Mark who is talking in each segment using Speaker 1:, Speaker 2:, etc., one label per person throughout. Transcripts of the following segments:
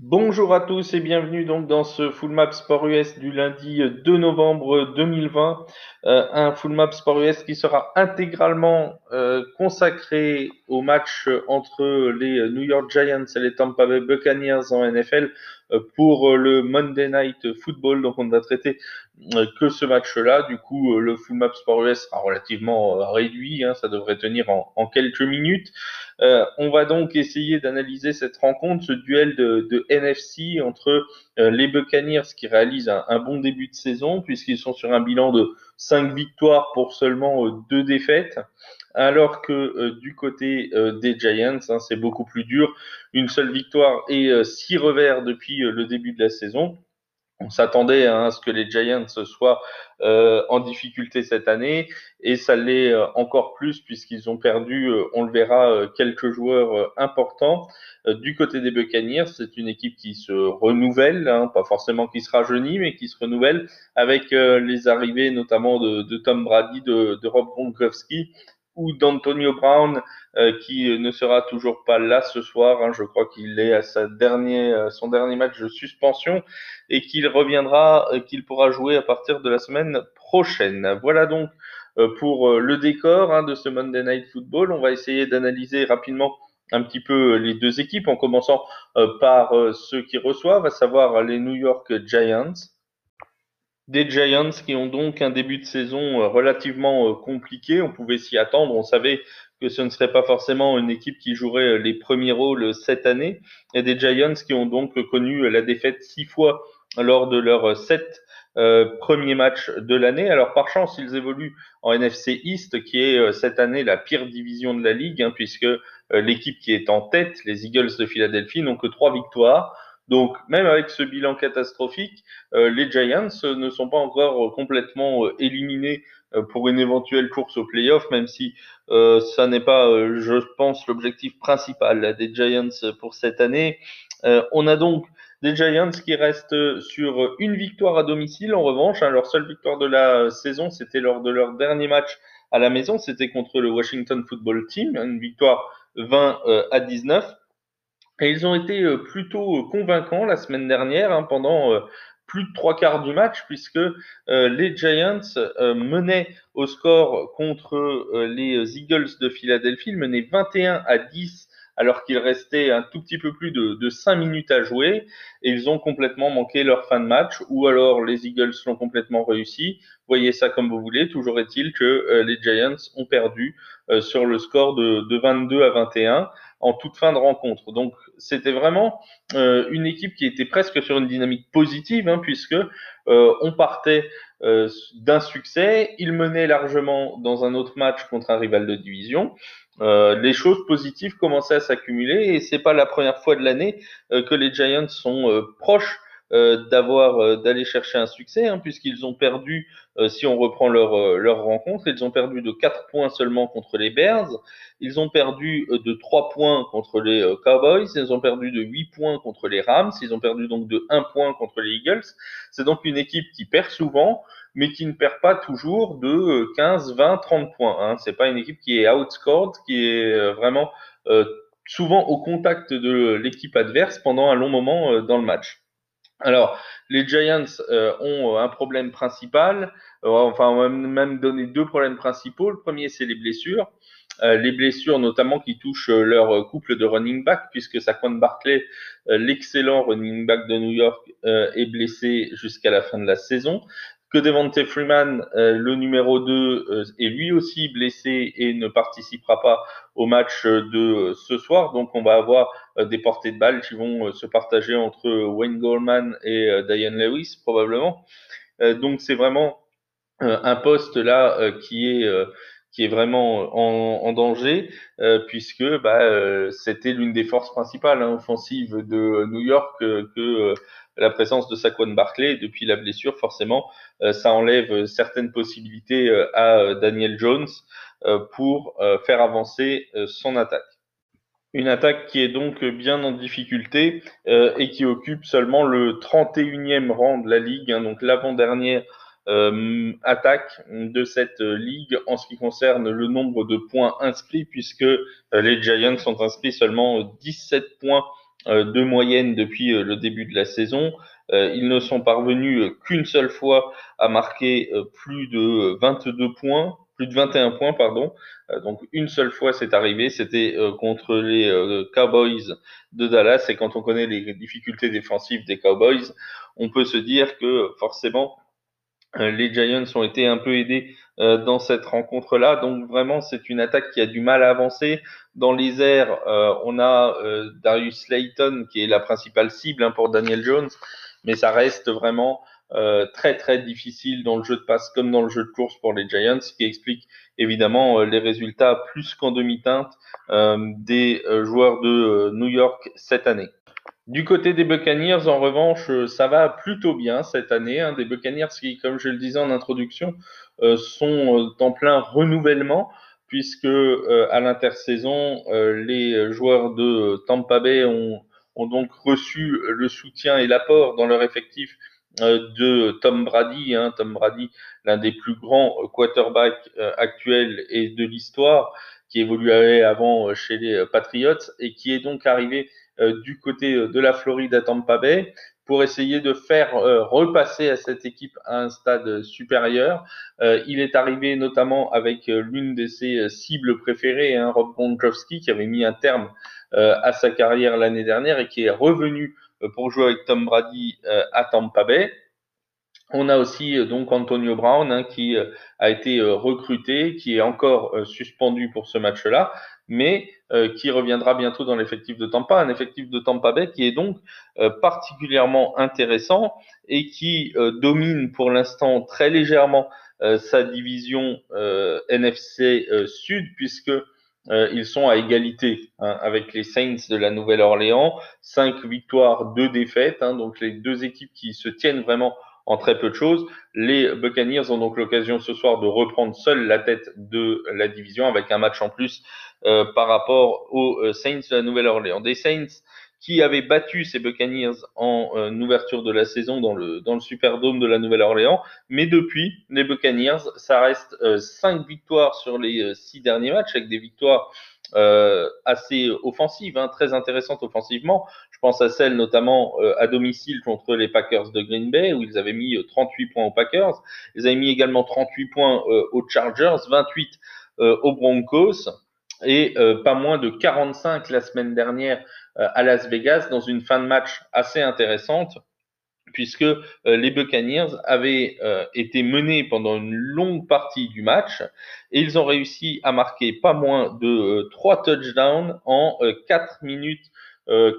Speaker 1: Bonjour à tous et bienvenue donc dans ce Full Map Sport US du lundi 2 novembre 2020. Euh, un Full Map Sport US qui sera intégralement euh, consacré au match entre les New York Giants et les Tampa Bay Buccaneers en NFL euh, pour le Monday Night Football. Donc on ne va traiter que ce match-là. Du coup, le Full Map Sport US sera relativement réduit. Hein, ça devrait tenir en, quelques minutes. Euh, on va donc essayer d'analyser cette rencontre, ce duel de, NFC entre euh, les Buccaneers qui réalisent un, bon début de saison puisqu'ils sont sur un bilan de 5 victoires pour seulement 2 euh, défaites, alors que du côté des Giants, hein, c'est beaucoup plus dur, une seule victoire et 6 revers depuis le début de la saison. On s'attendait à ce que les Giants soient euh, en difficulté cette année et ça l'est euh, encore plus puisqu'ils ont perdu, euh, on le verra, quelques joueurs importants. du côté des Buccaneers, c'est une équipe qui se renouvelle, hein, pas forcément qui se rajeunit, mais qui se renouvelle avec les arrivées notamment de, de Tom Brady, de, de Rob Gronkowski ou d'Antonio Brown euh, qui ne sera toujours pas là ce soir. Hein. Je crois qu'il est à sa dernier, son dernier match de suspension et qu'il reviendra, euh, qu'il pourra jouer à partir de la semaine prochaine. Voilà donc euh, pour le décor hein, de ce Monday Night Football. On va essayer d'analyser rapidement un petit peu les deux équipes en commençant par ceux qui reçoivent, à savoir les New York Giants des Giants qui ont donc un début de saison euh, relativement euh, compliqué. On pouvait s'y attendre. On savait que ce ne serait pas forcément une équipe qui jouerait euh, les premiers rôles cette année. Et des Giants qui ont donc connu la défaite six fois lors de leurs sept premiers matchs de l'année. Alors par chance, ils évoluent en NFC East, qui est cette année la pire division de la ligue, hein, puisque l'équipe qui est en tête, les Eagles de Philadelphie, n'ont que trois victoires. Donc, même avec ce bilan catastrophique, euh, les Giants ne sont pas encore complètement euh, éliminés euh, pour une éventuelle course au playoff, même si ça n'est pas, je pense, l'objectif principal des Giants pour cette année. on a donc des Giants qui restent sur une victoire à domicile. En revanche, hein, leur seule victoire de la saison, c'était lors de leur dernier match à la maison, c'était contre le Washington Football Team, une victoire 20 à 19. Et ils ont été euh, plutôt euh, convaincants la semaine dernière, hein, pendant euh, plus de trois quarts du match, puisque les Giants menaient au score contre les Eagles de Philadelphie, ils menaient 21 à 10 alors qu'il restait un tout petit peu plus de, de 5 minutes à jouer, et ils ont complètement manqué leur fin de match, ou alors les Eagles l'ont complètement réussi. Voyez ça comme vous voulez, toujours est-il que les Giants ont perdu sur le score de, de 22 à 21 en toute fin de rencontre. Donc c'était vraiment euh, une équipe qui était presque sur une dynamique positive, hein, puisque euh, on partait euh, d'un succès, il menait largement dans un autre match contre un rival de division. les choses positives commençaient à s'accumuler et c'est pas la première fois de l'année que les Giants sont proches d'avoir euh, d'aller chercher un succès, hein, puisqu'ils ont perdu, euh, si on reprend leur, leur rencontre, ils ont perdu de 4 points seulement contre les Bears, ils ont perdu de 3 points contre les Cowboys, ils ont perdu de 8 points contre les Rams, ils ont perdu donc de 1 point contre les Eagles. C'est donc une équipe qui perd souvent, mais qui ne perd pas toujours de 15, 20, 30 points. Hein. C'est pas une équipe qui est outscored, qui est vraiment souvent au contact de l'équipe adverse pendant un long moment dans le match. Alors, les Giants euh, ont un problème principal, euh, enfin, on va même donner deux problèmes principaux. Le premier, c'est les blessures. Euh, les blessures notamment qui touchent leur couple de running back, puisque Saquon Barclay, l'excellent running back de New York, est blessé jusqu'à la fin de la saison que Devontae Freeman, euh, le numéro 2, euh, est lui aussi blessé et ne participera pas au match de ce soir. Donc on va avoir euh, des portées de balles qui vont se partager entre Wayne Goldman et Diane Lewis probablement. donc c'est vraiment un poste là qui est qui est vraiment en, en danger, puisque bah, c'était l'une des forces principales hein, offensives de New York que la présence de Saquon Barclay. Depuis la blessure, forcément, euh, ça enlève certaines possibilités euh, à euh, Daniel Jones pour faire avancer son attaque. Une attaque qui est donc bien en difficulté et qui occupe seulement le 31e rang de la ligue, hein, donc l'avant-dernière attaque de cette ligue en ce qui concerne le nombre de points inscrits, puisque les Giants ont inscrit seulement 17 points de moyenne depuis le début de la saison. ils ne sont parvenus qu'une seule fois à marquer plus de 22 points, plus de 21 points, pardon. donc une seule fois c'est arrivé, c'était contre les Cowboys de Dallas. Et quand on connaît les difficultés défensives des Cowboys, on peut se dire que forcément les Giants ont été un peu aidés euh, dans cette rencontre-là. Donc vraiment, c'est une attaque qui a du mal à avancer. Dans les airs, euh, on a euh, Darius Slayton qui est la principale cible hein, pour Daniel Jones, mais ça reste vraiment très très difficile dans le jeu de passe comme dans le jeu de course pour les Giants, ce qui explique évidemment les résultats plus qu'en demi-teinte des joueurs de New York cette année. Du côté des Buccaneers, en revanche, euh, ça va plutôt bien cette année. Hein, des Buccaneers qui, comme je le disais en introduction, euh, sont euh, en plein renouvellement, puisque à l'intersaison, les joueurs de Tampa Bay ont, donc reçu le soutien et l'apport dans leur effectif de Tom Brady. Hein, Tom Brady, l'un des plus grands quarterbacks actuels et de l'histoire, qui évoluait avant chez les Patriots et qui est donc arrivé du côté euh, de la Floride à Tampa Bay pour essayer de faire euh, repasser à cette équipe à un stade supérieur. il est arrivé notamment avec l'une de ses cibles préférées, hein, Rob Gronkowski, qui avait mis un terme à sa carrière l'année dernière et qui est revenu pour jouer avec Tom Brady à Tampa Bay. On a aussi donc Antonio Brown hein, qui a été recruté, qui est encore suspendu pour ce match-là mais euh, qui reviendra bientôt dans l'effectif de Tampa, un effectif de Tampa Bay qui est donc euh, particulièrement intéressant et qui euh, domine pour l'instant très légèrement sa division NFC Sud puisque ils sont à égalité hein, avec les Saints de la Nouvelle-Orléans, cinq victoires, deux défaites, hein, donc les deux équipes qui se tiennent vraiment en très peu de choses. Les Buccaneers ont donc l'occasion ce soir de reprendre seuls la tête de la division avec un match en plus euh, par rapport aux euh, Saints de la Nouvelle-Orléans. Des Saints qui avaient battu ces Buccaneers en euh, ouverture de la saison dans le, dans le Superdome de la Nouvelle-Orléans. Mais depuis, les Buccaneers, ça reste cinq victoires sur les six derniers matchs avec des victoires euh, assez offensives, hein, très intéressantes offensivement. Je pense à celle notamment à domicile contre les Packers de Green Bay, où ils avaient mis 38 points aux Packers. Ils avaient mis également 38 points aux Chargers, 28 aux Broncos et euh, pas moins de 45 la semaine dernière euh, à Las Vegas dans une fin de match assez intéressante puisque euh, les Buccaneers avaient été menés pendant une longue partie du match et ils ont réussi à marquer pas moins de 3 touchdowns en 4 minutes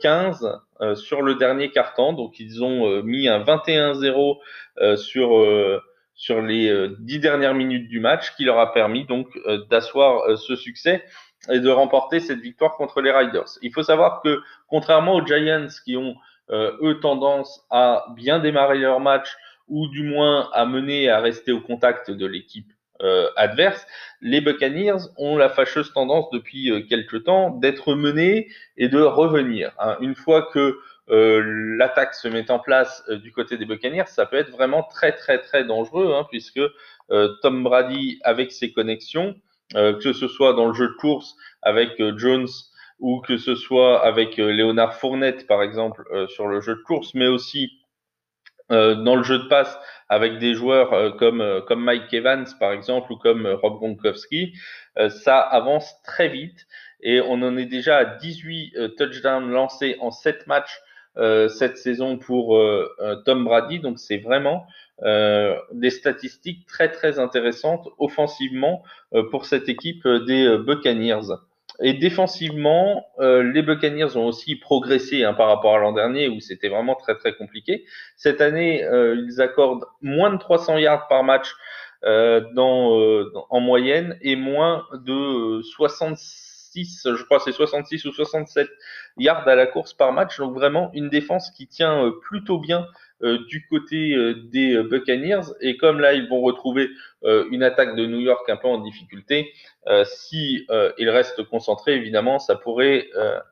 Speaker 1: 15 sur le dernier quart-temps. Donc ils ont mis un 21-0 sur sur les dix dernières minutes du match qui leur a permis donc d'asseoir ce succès et de remporter cette victoire contre les Riders. Il faut savoir que contrairement aux Giants qui ont euh, eux tendance à bien démarrer leur match ou du moins à mener à rester au contact de l'équipe euh, adverse, les Buccaneers ont la fâcheuse tendance depuis euh, quelque temps d'être menés et de revenir. Hein. Une fois que l'attaque se met en place du côté des Buccaneers, ça peut être vraiment très très très dangereux hein, puisque Tom Brady avec ses connexions euh, que ce soit dans le jeu de course avec euh, Jones ou que ce soit avec euh, Léonard Fournette, par exemple, sur le jeu de course, mais aussi dans le jeu de passe avec des joueurs comme, comme Mike Evans, par exemple, ou comme Rob Gronkowski, ça avance très vite et on en est déjà à 18 touchdowns lancés en 7 matchs cette saison pour Tom Brady. Donc c'est vraiment euh, des statistiques très très intéressantes offensivement euh, pour cette équipe euh, des Buccaneers. Et défensivement, les Buccaneers ont aussi progressé hein, par rapport à l'an dernier où c'était vraiment très très compliqué. Cette année, ils accordent moins de 300 yards par match dans, en moyenne et moins de 66, je crois c'est 66 ou 67 yards à la course par match. Donc vraiment une défense qui tient plutôt bien euh, du côté euh, des euh, Buccaneers. Et comme là, ils vont retrouver une attaque de New York un peu en difficulté, si ils restent concentrés, évidemment, ça pourrait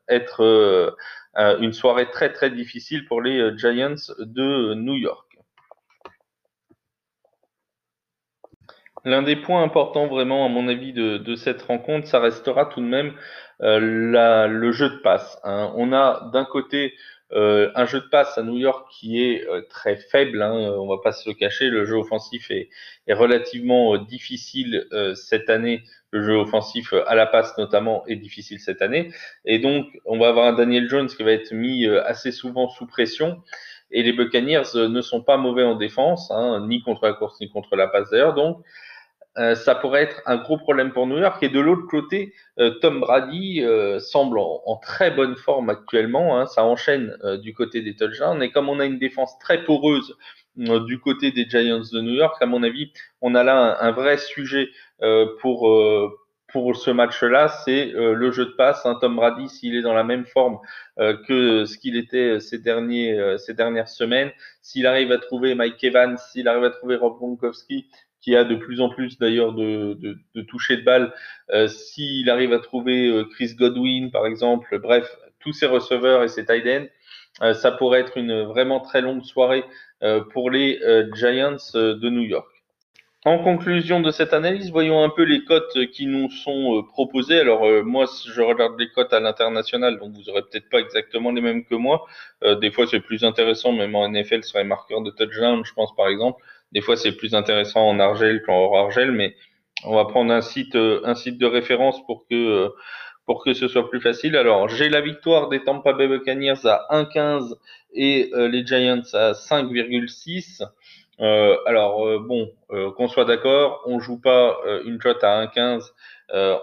Speaker 1: être une soirée très très difficile pour les Giants de New York. L'un des points importants vraiment, à mon avis, de, cette rencontre, ça restera tout de même le jeu de passe. Hein. On a d'un côté euh, un jeu de passe à New York qui est euh, très faible, hein, on va pas se le cacher. Le jeu offensif est, est relativement euh, difficile cette année. Le jeu offensif à la passe notamment est difficile cette année. Et donc, on va avoir un Daniel Jones qui va être mis assez souvent sous pression. Et les Buccaneers ne sont pas mauvais en défense, hein, ni contre la course ni contre la passe d'ailleurs. Donc, euh, ça pourrait être un gros problème pour New York. Et de l'autre côté, euh, Tom Brady euh, semble en, très bonne forme actuellement. Hein, ça enchaîne du côté des touchdowns. Et comme on a une défense très poreuse du côté des Giants de New York, à mon avis, on a là un, vrai sujet pour pour ce match-là, c'est le jeu de passe. Hein. Tom Brady, s'il est dans la même forme que ce qu'il était ces derniers ces dernières semaines, s'il arrive à trouver Mike Evans, s'il arrive à trouver Rob Gronkowski, qui a de plus en plus d'ailleurs de, de, de toucher de balle. Euh, S'il arrive à trouver euh, Chris Godwin, par exemple, bref, tous ses receveurs et ses tight ends, euh, ça pourrait être une vraiment très longue soirée pour les Giants de New York. En conclusion de cette analyse, voyons un peu les cotes qui nous sont proposées. Alors moi, je regarde les cotes à l'international, donc vous aurez peut-être pas exactement les mêmes que moi. des fois, c'est plus intéressant, même en NFL sur les marqueurs de touchdown, je pense par exemple. Des fois, c'est plus intéressant en argel qu'en hors argel, mais on va prendre un site, euh, un site de référence pour que euh, pour que ce soit plus facile. Alors, j'ai la victoire des Tampa Bay Buccaneers à 1,15 et euh, les Giants à 5,6. Euh, alors bon, qu'on soit d'accord, on joue pas une cote à 1,15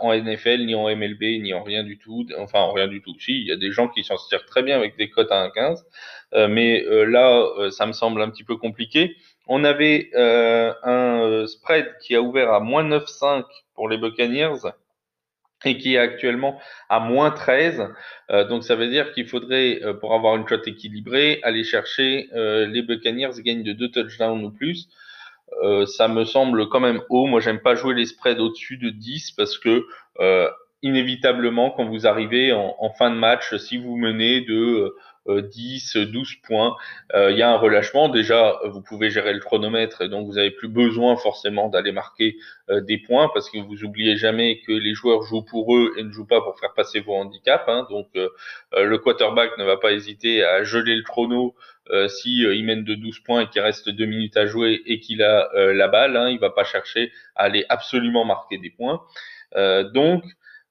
Speaker 1: en NFL, ni en MLB, ni en rien du tout. Enfin, en rien du tout. Si, il y a des gens qui s'en tirent très bien avec des cotes à 1,15, mais là, ça me semble un petit peu compliqué. On avait euh, un euh, spread qui a ouvert à moins 9,5 pour les Buccaneers et qui est actuellement à moins 13. Euh, donc ça veut dire qu'il faudrait, pour avoir une cote équilibrée, aller chercher les Buccaneers gagnent de deux touchdowns ou plus. ça me semble quand même haut. Moi, j'aime pas jouer les spreads au-dessus de 10 parce que inévitablement, quand vous arrivez en, en, fin de match, si vous menez de 10, euh, 12 points. Euh, il y a un relâchement. Déjà, vous pouvez gérer le chronomètre et donc vous n'avez plus besoin forcément d'aller marquer euh, des points parce que vous oubliez jamais que les joueurs jouent pour eux et ne jouent pas pour faire passer vos handicaps. Hein. Donc le quarterback ne va pas hésiter à geler le chrono si il mène de 12 points et qu'il reste 2 minutes à jouer et qu'il a la balle. Hein. Il va pas chercher à aller absolument marquer des points. donc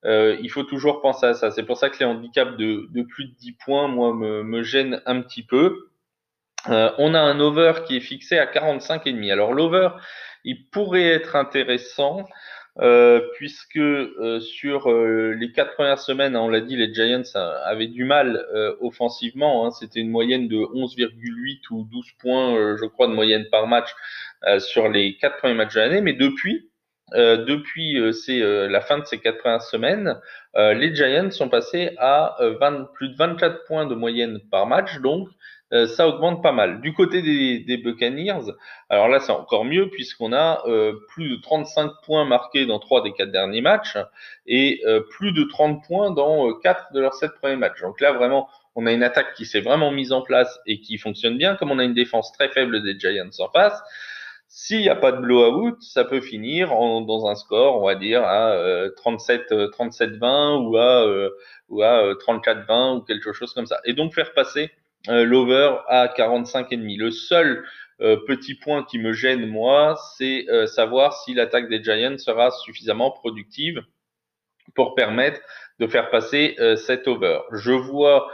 Speaker 1: euh, il faut toujours penser à ça. C'est pour ça que les handicaps de, de plus de 10 points, moi, me, me gênent un petit peu. Euh, on a un over qui est fixé à 45,5. Alors l'over, il pourrait être intéressant euh, puisque euh, sur euh, les quatre premières semaines, on l'a dit, les Giants avaient du mal offensivement. Hein, C'était une moyenne de 11,8 ou 12 points, je crois, de moyenne par match sur les quatre premiers matchs de l'année. Mais depuis, euh, depuis euh, euh, la fin de ces quatre premières semaines, les Giants sont passés à 20, plus de 24 points de moyenne par match, donc ça augmente pas mal. Du côté des, des Buccaneers, alors là c'est encore mieux puisqu'on a plus de 35 points marqués dans trois des quatre derniers matchs et plus de 30 points dans quatre de leurs sept premiers matchs. Donc là vraiment on a une attaque qui s'est vraiment mise en place et qui fonctionne bien, comme on a une défense très faible des Giants en face. S'il n'y a pas de blowout, ça peut finir en, dans un score, on va dire, à 37, euh, 37-20 euh, ou à, euh, ou à 34-20 ou quelque chose comme ça. Et donc faire passer l'over à 45,5. Le seul petit point qui me gêne, moi, c'est savoir si l'attaque des Giants sera suffisamment productive pour permettre de faire passer cet over. Je vois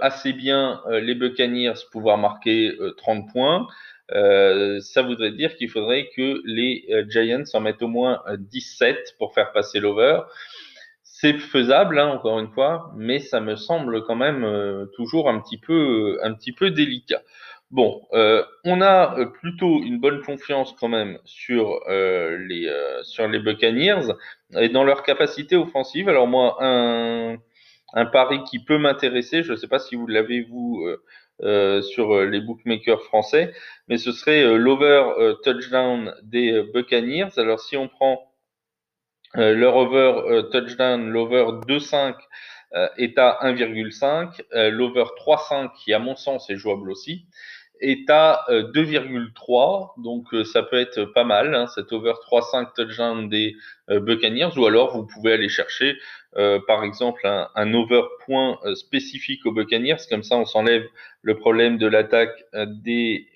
Speaker 1: assez bien les Buccaneers pouvoir marquer 30 points. Euh, ça voudrait dire qu'il faudrait que les euh, Giants en mettent au moins 17 euh, pour faire passer l'over. C'est faisable, hein, encore une fois, mais ça me semble quand même toujours un petit peu, délicat. Bon, on a plutôt une bonne confiance quand même sur les Buccaneers et dans leur capacité offensive. Alors moi, un pari qui peut m'intéresser, je ne sais pas si vous l'avez vous euh, sur euh, les bookmakers français, mais ce serait euh, l'over touchdown des Buccaneers. Alors si on prend leur over touchdown, l'over 2.5 est à 1,5, l'over 3.5 qui à mon sens est jouable aussi, est à 2,3, donc ça peut être pas mal, hein, cet over 3-5 touchdown des Buccaneers, ou alors vous pouvez aller chercher par exemple un, un over point spécifique aux Buccaneers, comme ça on s'enlève le problème de l'attaque des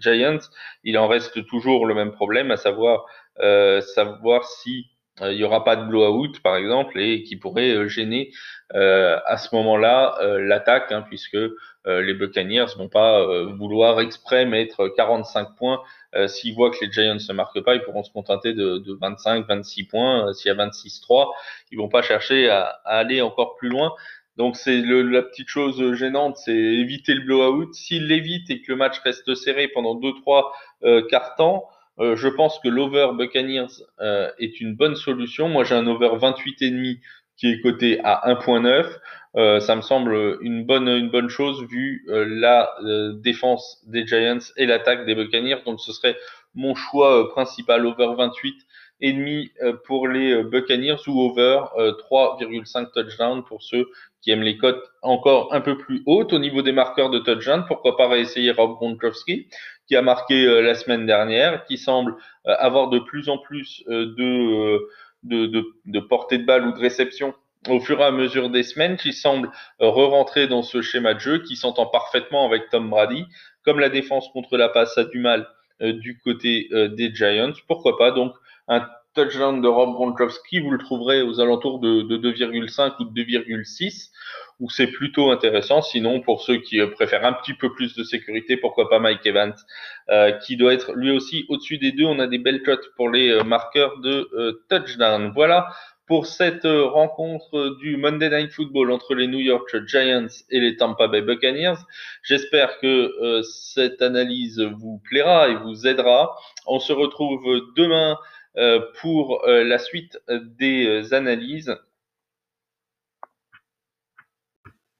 Speaker 1: Giants. Il en reste toujours le même problème, à savoir savoir si il n'y aura pas de blowout par exemple et qui pourrait gêner euh, à ce moment-là euh, l'attaque, hein, puisque euh, les Buccaneers vont pas vouloir exprès mettre 45 points. S'ils voient que les Giants ne marquent pas, ils pourront se contenter de, de 25, 26 points. S'il y a 26-3, ils vont pas chercher à, à, aller encore plus loin. Donc c'est la petite chose gênante, c'est éviter le blowout. S'il l'évite et que le match reste serré pendant 2-3 euh, quarts temps, je pense que l'over Buccaneers est une bonne solution. Moi j'ai un over 28 et demi qui est coté à 1.9. Euh, ça me semble une bonne une bonne chose vu euh, la euh, défense des Giants et l'attaque des Buccaneers. Donc ce serait mon choix principal over 28 et demi pour les Buccaneers ou over 3,5 touchdowns pour ceux qui aiment les cotes encore un peu plus hautes au niveau des marqueurs de touchdown. Pourquoi pas réessayer Rob Gronkowski qui a marqué la semaine dernière, qui semble avoir de plus en plus de de, de, de portée de balle ou de réception au fur et à mesure des semaines, qui semble euh, re-rentrer dans ce schéma de jeu, qui s'entend parfaitement avec Tom Brady. Comme la défense contre la passe a du mal euh, du côté euh, des Giants, pourquoi pas? Donc un touchdown de Rob Gronkowski, vous le trouverez aux alentours de, de 2,5 ou de 2,6 où c'est plutôt intéressant. Sinon, pour ceux qui euh, préfèrent un petit peu plus de sécurité, pourquoi pas Mike Evans, euh, qui doit être lui aussi au-dessus des deux. On a des belles cotes pour les euh, marqueurs de touchdown. Voilà pour cette rencontre du Monday Night Football entre les New York Giants et les Tampa Bay Buccaneers. J'espère que cette analyse vous plaira et vous aidera. On se retrouve demain pour la suite des analyses.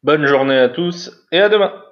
Speaker 1: Bonne journée à tous et à demain